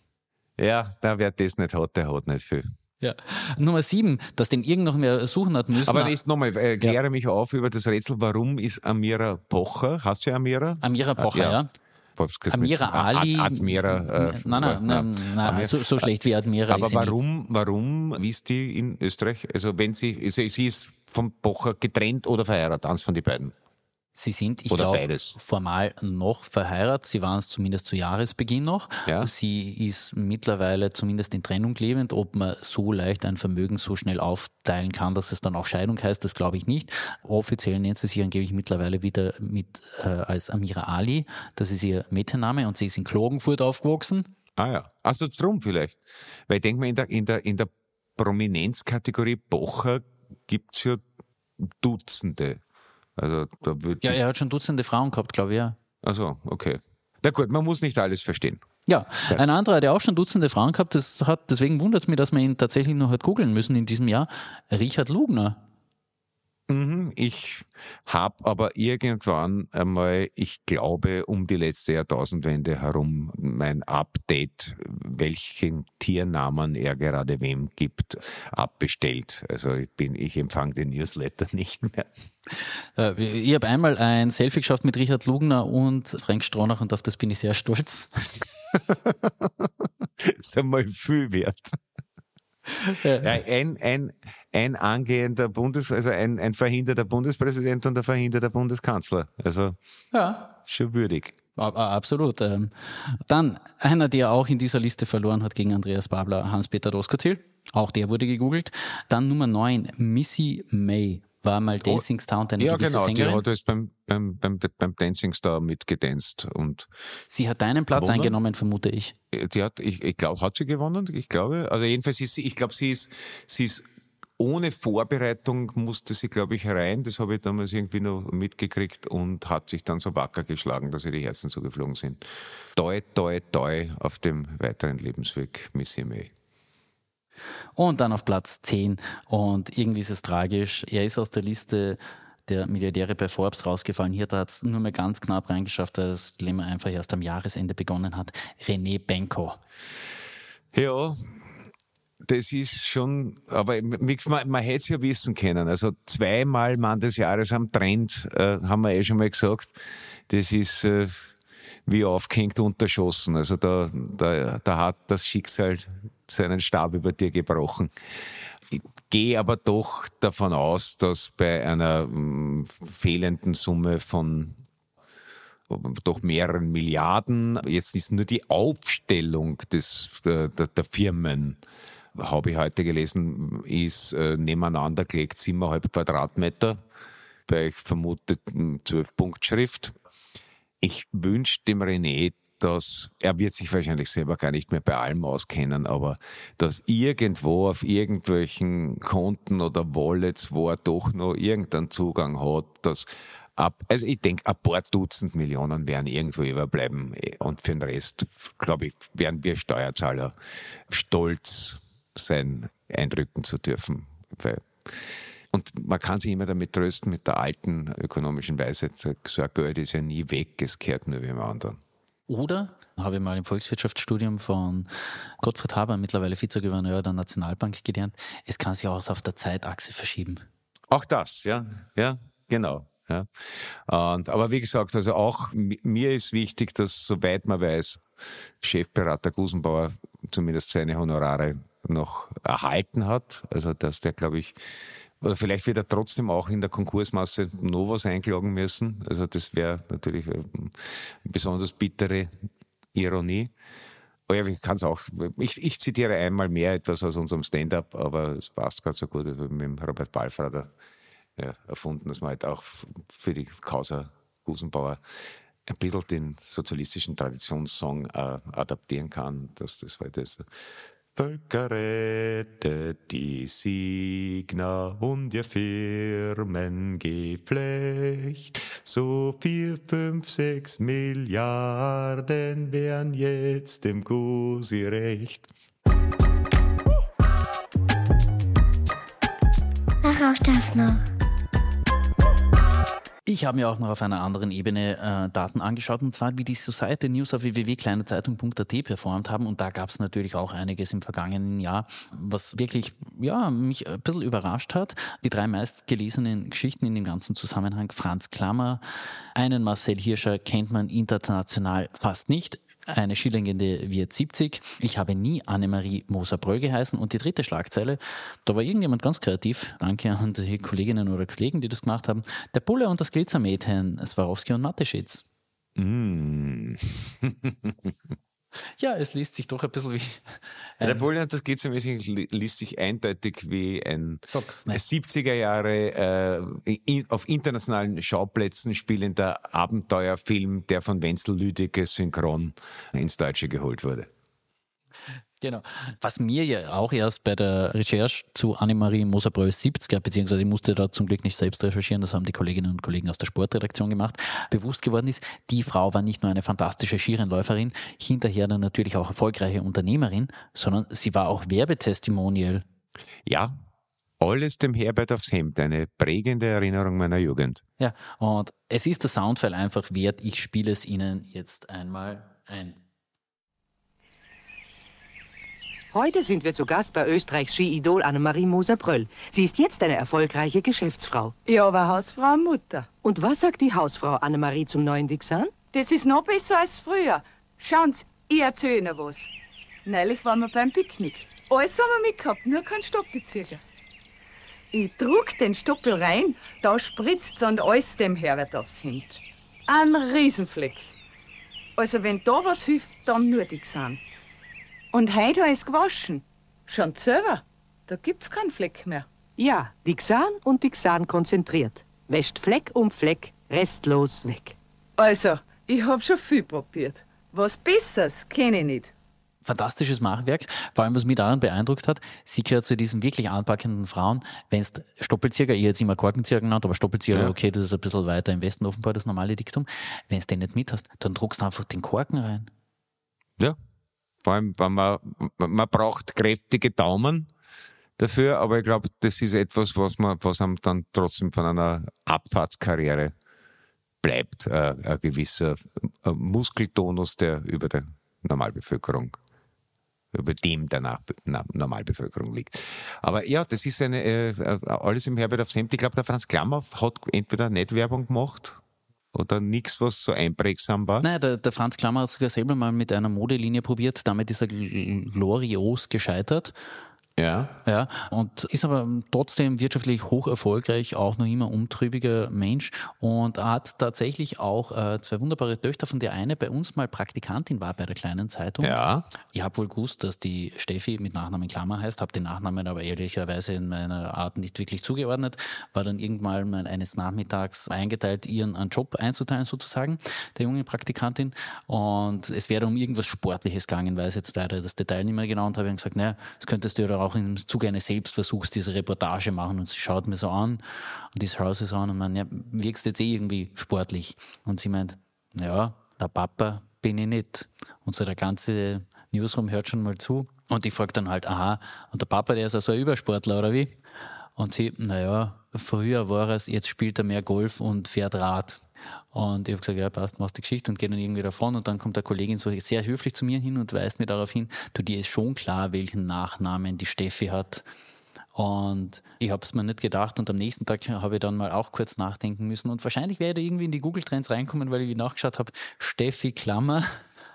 ja, da wer das nicht hat, der hat nicht viel. Ja. Nummer sieben, dass den irgend noch mehr suchen hat müssen. Aber jetzt nochmal, äh, kläre ja. mich auf über das Rätsel, warum ist Amira Pocher, hast du Amira? Amira Pocher, ja. ja. Amira Ali. Admira. Äh, nein, nein, nein, nein so, so, schlecht wie Admira. Aber warum, warum ist die in Österreich? Also wenn sie, also sie ist vom Pocher getrennt oder verheiratet, eins von den beiden. Sie sind, ich glaube, formal noch verheiratet. Sie waren es zumindest zu Jahresbeginn noch. Ja. Sie ist mittlerweile zumindest in Trennung lebend. Ob man so leicht ein Vermögen so schnell aufteilen kann, dass es dann auch Scheidung heißt, das glaube ich nicht. Offiziell nennt sie sich angeblich mittlerweile wieder mit äh, als Amira Ali. Das ist ihr Mädchenname und sie ist in Klagenfurt aufgewachsen. Ah ja, also drum vielleicht. Weil ich denke mal, in der, in der, in der Prominenzkategorie Bocher gibt es ja Dutzende. Also da wird ja, er hat schon Dutzende Frauen gehabt, glaube ich, ja. Also okay. Na gut, man muss nicht alles verstehen. Ja, ja. ein anderer, der auch schon Dutzende Frauen gehabt das hat, deswegen wundert es mich, dass man ihn tatsächlich noch hat googeln müssen in diesem Jahr. Richard Lugner. Mhm, ich habe aber irgendwann einmal, ich glaube, um die letzte Jahrtausendwende herum mein Update, welchen Tiernamen er gerade wem gibt, abbestellt. Also ich bin, ich empfange den Newsletter nicht mehr. Äh, ich habe einmal ein Selfie geschafft mit Richard Lugner und Frank Stronach und auf das bin ich sehr stolz. das ist einmal viel wert. Ein, ein, ein angehender Bundes, also ein, ein verhinderter Bundespräsident und ein verhinderter Bundeskanzler. Also ja. schon würdig. Absolut. Ähm, dann einer, der auch in dieser Liste verloren hat gegen Andreas Babler, Hans-Peter Doskozil. Auch der wurde gegoogelt. Dann Nummer 9, Missy May war mal oh, Dancing Star und eine ja, gewisse genau, Sängerin. die hat jetzt beim, beim, beim, beim Dancing Star mitgedanzt. Und sie hat deinen Platz gewonnen. eingenommen, vermute ich. Äh, die hat, ich, ich glaube, hat sie gewonnen, ich glaube. Also jedenfalls ist sie, ich glaube, sie ist, sie ist ohne Vorbereitung musste sie, glaube ich, rein. Das habe ich damals irgendwie noch mitgekriegt und hat sich dann so wacker geschlagen, dass ihr die Herzen zugeflogen sind. Toi, toi, toi auf dem weiteren Lebensweg, Missy May. Und dann auf Platz 10. Und irgendwie ist es tragisch. Er ist aus der Liste der Milliardäre bei Forbes rausgefallen. Hier hat es nur mehr ganz knapp reingeschafft, weil das Dilemma einfach erst am Jahresende begonnen hat. René Benko. Ja, das ist schon, aber man, man hätte es ja wissen können. Also zweimal Mann des Jahres am Trend, äh, haben wir eh schon mal gesagt. Das ist äh, wie aufgehängt unterschossen. Also da, da, da hat das Schicksal seinen Stab über dir gebrochen. Ich gehe aber doch davon aus, dass bei einer mh, fehlenden Summe von doch mehreren Milliarden, jetzt ist nur die Aufstellung des, der, der, der Firmen, habe ich heute gelesen, ist äh, nebeneinander gelegt, siebeneinhalb Quadratmeter bei vermuteten zwölf Punkt Schrift. Ich wünsche dem René dass er wird sich wahrscheinlich selber gar nicht mehr bei allem auskennen, aber dass irgendwo auf irgendwelchen Konten oder Wallets, wo er doch noch irgendeinen Zugang hat, dass ab, also ich denke, ein paar Dutzend Millionen werden irgendwo überbleiben und für den Rest, glaube ich, werden wir Steuerzahler stolz sein, eindrücken zu dürfen. Und man kann sich immer damit trösten, mit der alten ökonomischen Weise, so ein Geld ist ja nie weg, es kehrt nur wie im anderen. Oder habe ich mal im Volkswirtschaftsstudium von Gottfried Haber, mittlerweile Vizegouverneur der Nationalbank, gelernt, es kann sich auch auf der Zeitachse verschieben. Auch das, ja, ja, genau. Ja. Und, aber wie gesagt, also auch mir ist wichtig, dass soweit man weiß, Chefberater Gusenbauer zumindest seine Honorare noch erhalten hat. Also dass der, glaube ich, vielleicht wird er trotzdem auch in der Konkursmasse noch was einklagen müssen. Also das wäre natürlich eine besonders bittere Ironie. Aber ja, ich kann auch, ich, ich, zitiere einmal mehr etwas aus unserem Stand-up, aber es passt ganz so gut, also mit dem Robert Balfrader ja, erfunden, dass man halt auch für die Causa Gusenbauer ein bisschen den sozialistischen Traditionssong äh, adaptieren kann, dass das halt. Völker rettet die Signa und ihr Firmengeflecht. So vier, fünf, sechs Milliarden wären jetzt dem Kusi recht. Ach, auch das noch. Ich habe mir auch noch auf einer anderen Ebene äh, Daten angeschaut, und zwar wie die Society News auf www.kleinezeitung.at performt haben. Und da gab es natürlich auch einiges im vergangenen Jahr, was wirklich ja, mich ein bisschen überrascht hat. Die drei meistgelesenen Geschichten in dem ganzen Zusammenhang. Franz Klammer, einen Marcel Hirscher kennt man international fast nicht. Eine Skilegende wird 70. Ich habe nie Annemarie Moser-Bröll geheißen. Und die dritte Schlagzeile, da war irgendjemand ganz kreativ. Danke an die Kolleginnen oder Kollegen, die das gemacht haben. Der Bulle und das Glitzermädchen, Swarovski und Mateschitz. Mm. Ja, es liest sich doch ein bisschen wie. Ein der Bulle und das Glitzermädchen liest sich eindeutig wie ein Sag's, 70er Jahre äh, in, auf internationalen Schauplätzen spielender Abenteuerfilm, der von Wenzel Lüdecke synchron ins Deutsche geholt wurde. Genau. Was mir ja auch erst bei der Recherche zu Annemarie Moser-Bröll 70er, beziehungsweise ich musste da zum Glück nicht selbst recherchieren, das haben die Kolleginnen und Kollegen aus der Sportredaktion gemacht, bewusst geworden ist, die Frau war nicht nur eine fantastische Skirennläuferin, hinterher dann natürlich auch erfolgreiche Unternehmerin, sondern sie war auch Werbetestimonial. Ja, alles dem Herbert aufs Hemd, eine prägende Erinnerung meiner Jugend. Ja, und es ist der Soundfile einfach wert, ich spiele es Ihnen jetzt einmal ein. Heute sind wir zu Gast bei Österreichs Ski-Idol Annemarie Moser-Bröll. Sie ist jetzt eine erfolgreiche Geschäftsfrau. Ja, aber Hausfrau und Mutter. Und was sagt die Hausfrau Annemarie zum neuen Dixan? Das ist noch besser als früher. Schauen Sie, ich erzähle Ihnen was. Neulich waren wir beim Picknick. Alles haben wir mitgehabt, nur kein Stoppelzieher. Ich trug den Stoppel rein, da spritzt's und alles dem Herbert aufs Hemd. Ein Riesenfleck. Also wenn da was hilft, dann nur Dixan. Und heute habe ich es gewaschen. Schon selber. Da gibt's keinen Fleck mehr. Ja, Dixan und Dixan konzentriert. Wäscht Fleck um Fleck, restlos weg. Also, ich hab schon viel probiert. Was Besseres kenne ich nicht. Fantastisches Machwerk. Vor allem, was mich daran beeindruckt hat, sie gehört zu diesen wirklich anpackenden Frauen. Wenn es Stoppelzieher, ich jetzt immer Korkenzieher genannt, aber Stoppelzieher, ja. okay, das ist ein bisschen weiter im Westen offenbar das normale Diktum. Wenn du den nicht mit hast, dann druckst du einfach den Korken rein. Ja, vor allem, wenn man, man braucht kräftige Daumen dafür, aber ich glaube, das ist etwas, was man, was einem dann trotzdem von einer Abfahrtskarriere bleibt. Äh, ein gewisser äh, Muskeltonus, der über der Normalbevölkerung über dem der Nach Normalbevölkerung liegt. Aber ja, das ist eine, äh, alles im Herbert aufs Hemd. Ich glaube, der Franz Klammer hat entweder nicht Werbung gemacht oder nichts, was so einprägsam war? Nein, der, der Franz Klammer hat sogar selber mal mit einer Modelinie probiert, damit ist er glorios gescheitert. Ja. Ja, und ist aber trotzdem wirtschaftlich hoch erfolgreich, auch noch immer umtriebiger Mensch und hat tatsächlich auch äh, zwei wunderbare Töchter, von der eine bei uns mal Praktikantin war bei der kleinen Zeitung. Ja. Ich habe wohl gewusst, dass die Steffi mit Nachnamen Klammer heißt, habe den Nachnamen aber ehrlicherweise in meiner Art nicht wirklich zugeordnet, war dann irgendwann mal eines Nachmittags eingeteilt, ihren einen Job einzuteilen sozusagen, der jungen Praktikantin und es wäre um irgendwas Sportliches gegangen, weiß jetzt leider das Detail nicht mehr genau und habe gesagt, naja, das könntest du ja auch im Zuge eines Selbstversuchs diese Reportage machen und sie schaut mir so an und die schaut sie so an und man, ja, wirkst jetzt eh irgendwie sportlich. Und sie meint, ja, der Papa bin ich nicht. Und so der ganze Newsroom hört schon mal zu. Und ich frage dann halt, aha, und der Papa, der ist ja so ein Übersportler, oder wie? Und sie, naja, früher war es, jetzt spielt er mehr Golf und fährt Rad. Und ich habe gesagt, ja, passt, machst die Geschichte und gehe dann irgendwie davon. Und dann kommt der Kollegin so sehr höflich zu mir hin und weist mir darauf hin, du, dir ist schon klar, welchen Nachnamen die Steffi hat. Und ich habe es mir nicht gedacht und am nächsten Tag habe ich dann mal auch kurz nachdenken müssen. Und wahrscheinlich werde ich irgendwie in die Google-Trends reinkommen, weil ich nachgeschaut habe, Steffi Klammer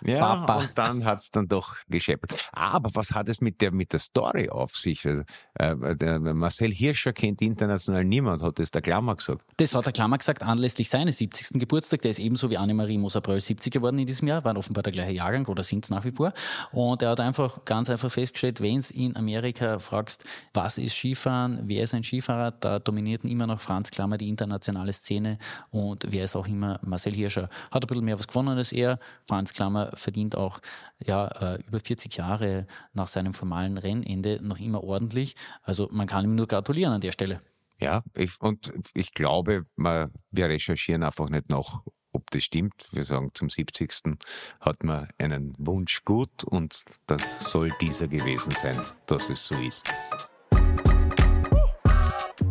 ja, Papa. und dann hat es dann doch gescheppert. Aber was hat es mit der, mit der Story auf sich? Also, äh, Marcel Hirscher kennt international niemand, hat das der Klammer gesagt. Das hat der Klammer gesagt, anlässlich seines 70. Geburtstag. Der ist ebenso wie Annemarie Moser-Bröll 70 geworden in diesem Jahr, waren offenbar der gleiche Jahrgang oder sind es nach wie vor. Und er hat einfach ganz einfach festgestellt, wenn es in Amerika fragst, was ist Skifahren, wer ist ein Skifahrer, da dominierten immer noch Franz Klammer die internationale Szene und wer ist auch immer Marcel Hirscher. Hat ein bisschen mehr was gewonnen als er. Franz Klammer verdient auch ja, äh, über 40 Jahre nach seinem formalen Rennende noch immer ordentlich. Also man kann ihm nur gratulieren an der Stelle. Ja, ich, und ich glaube, man, wir recherchieren einfach nicht nach, ob das stimmt. Wir sagen, zum 70. hat man einen Wunsch gut und das soll dieser gewesen sein, dass es so ist.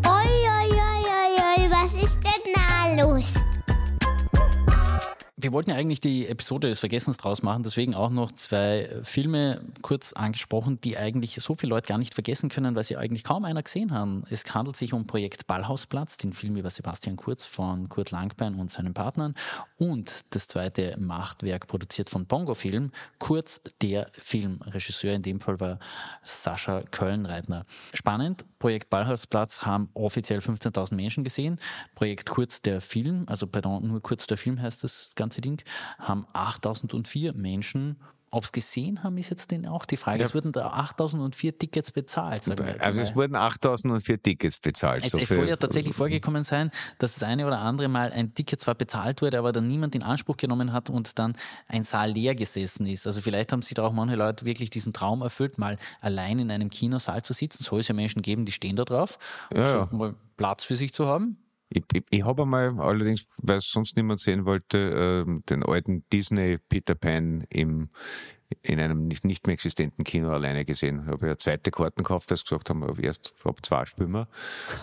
Oi, oi, oi, oi, oi, was ist denn da los? Wir wollten ja eigentlich die Episode des Vergessens draus machen, deswegen auch noch zwei Filme kurz angesprochen, die eigentlich so viele Leute gar nicht vergessen können, weil sie eigentlich kaum einer gesehen haben. Es handelt sich um Projekt Ballhausplatz, den Film über Sebastian Kurz von Kurt Langbein und seinen Partnern und das zweite Machtwerk produziert von Bongo Film, Kurz der Filmregisseur, in dem Fall war Sascha Kölnreitner. Spannend, Projekt Ballhausplatz haben offiziell 15.000 Menschen gesehen, Projekt Kurz der Film, also pardon, nur Kurz der Film heißt das Ganze Ding, haben 8004 Menschen ob es gesehen haben, ist jetzt denn auch die Frage. Ja. Es wurden da 8004 Tickets bezahlt. also mal. es wurden 8004 Tickets bezahlt. Es, so es soll ja tatsächlich vorgekommen sein, dass das eine oder andere Mal ein Ticket zwar bezahlt wurde, aber dann niemand in Anspruch genommen hat und dann ein Saal leer gesessen ist. Also vielleicht haben sich da auch manche Leute wirklich diesen Traum erfüllt, mal allein in einem Kinosaal zu sitzen. Soll es ja Menschen geben, die stehen da drauf, um ja, so mal Platz für sich zu haben. Ich, ich, ich habe einmal, allerdings, weil es sonst niemand sehen wollte, äh, den alten Disney Peter Pan im in einem nicht, nicht mehr existenten Kino alleine gesehen. Ich habe ja zweite Karten gekauft, als gesagt haben, erst ab zwei wir.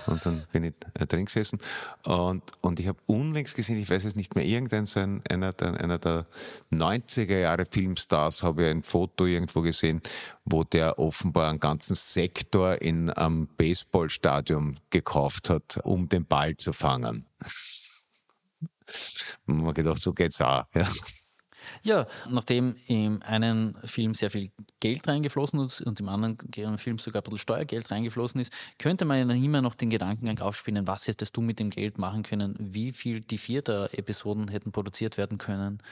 Und dann bin ich äh, drin gesessen. Und, und ich habe unlängst gesehen, ich weiß es nicht mehr, irgendein so ein, einer, der, einer der 90er Jahre Filmstars habe ich ein Foto irgendwo gesehen, wo der offenbar einen ganzen Sektor in einem Baseballstadion gekauft hat, um den Ball zu fangen. Und man gedacht, so geht's auch. Ja. Ja, nachdem im einen Film sehr viel Geld reingeflossen ist und im anderen Film sogar ein bisschen Steuergeld reingeflossen ist, könnte man ja immer noch den Gedankengang aufspielen, was hättest du mit dem Geld machen können, wie viel die vierte Episoden hätten produziert werden können.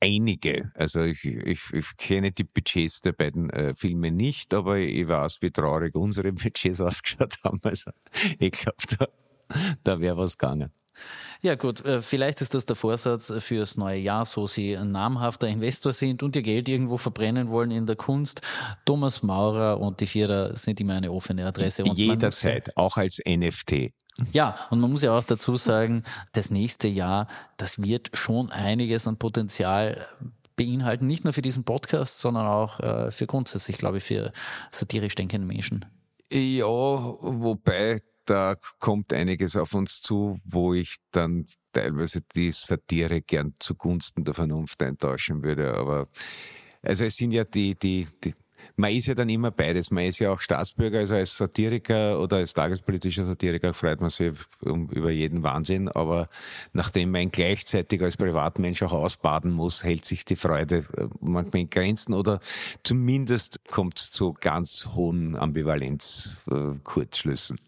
Einige. Also ich, ich, ich kenne die Budgets der beiden äh, Filme nicht, aber ich weiß, wie traurig unsere Budgets ausgeschaut haben. Also ich glaube, da, da wäre was gegangen. Ja gut, äh, vielleicht ist das der Vorsatz fürs neue Jahr, so Sie ein namhafter Investor sind und Ihr Geld irgendwo verbrennen wollen in der Kunst. Thomas Maurer und die Vierer sind immer eine offene Adresse. Und Jederzeit, auch als NFT. Ja, und man muss ja auch dazu sagen, das nächste Jahr, das wird schon einiges an Potenzial beinhalten, nicht nur für diesen Podcast, sondern auch äh, für grundsätzlich, glaube ich, für satirisch denkende Menschen. Ja, wobei da kommt einiges auf uns zu, wo ich dann teilweise die Satire gern zugunsten der Vernunft eintauschen würde. Aber also es sind ja die, die, die man ist ja dann immer beides. Man ist ja auch Staatsbürger, also als Satiriker oder als tagespolitischer Satiriker freut man sich über jeden Wahnsinn. Aber nachdem man gleichzeitig als Privatmensch auch ausbaden muss, hält sich die Freude äh, manchmal in Grenzen oder zumindest kommt zu ganz hohen Ambivalenz-Kurzschlüssen.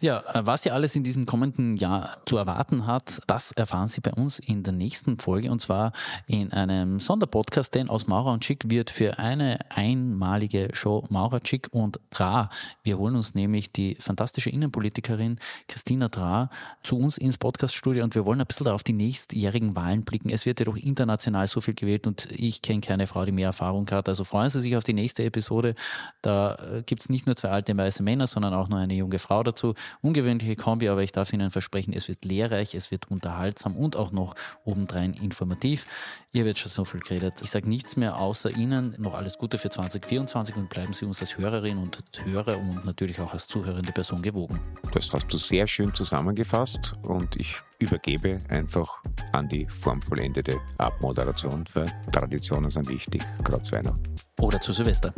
Ja, äh, was ihr alles in diesem kommenden Jahr zu erwarten hat, das erfahren Sie bei uns in der nächsten Folge und zwar in einem Sonderpodcast, denn aus Maurer und Schick wird für eine einmalige Show Maurer, Schick und Dra. Wir holen uns nämlich die fantastische Innenpolitikerin Christina Dra zu uns ins Podcaststudio und wir wollen ein bisschen auf die nächstjährigen Wahlen blicken. Es wird ja doch international so viel gewählt und ich kenne keine Frau, die mehr Erfahrung hat. Also freuen Sie sich auf die nächste Episode. Da äh, gibt es nicht nur zwei alte weiße Männer, sondern auch noch eine junge Frau dazu. Ungewöhnliche Kombi, aber ich darf Ihnen versprechen, es wird lehrreich, es wird unterhaltsam und auch noch obendrein informativ. Ihr wird schon so viel geredet. Ich sage nichts mehr außer Ihnen. Noch alles Gute für 2024 und bleiben Sie uns als Hörerin und Hörer und natürlich auch als zuhörende Person gewogen. Das hast du sehr schön zusammengefasst und ich übergebe einfach an die formvollendete Abmoderation, weil Traditionen sind wichtig, gerade zu Weihnachten. Oder zu Silvester.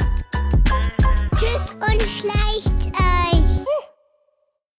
Tschüss und schleicht.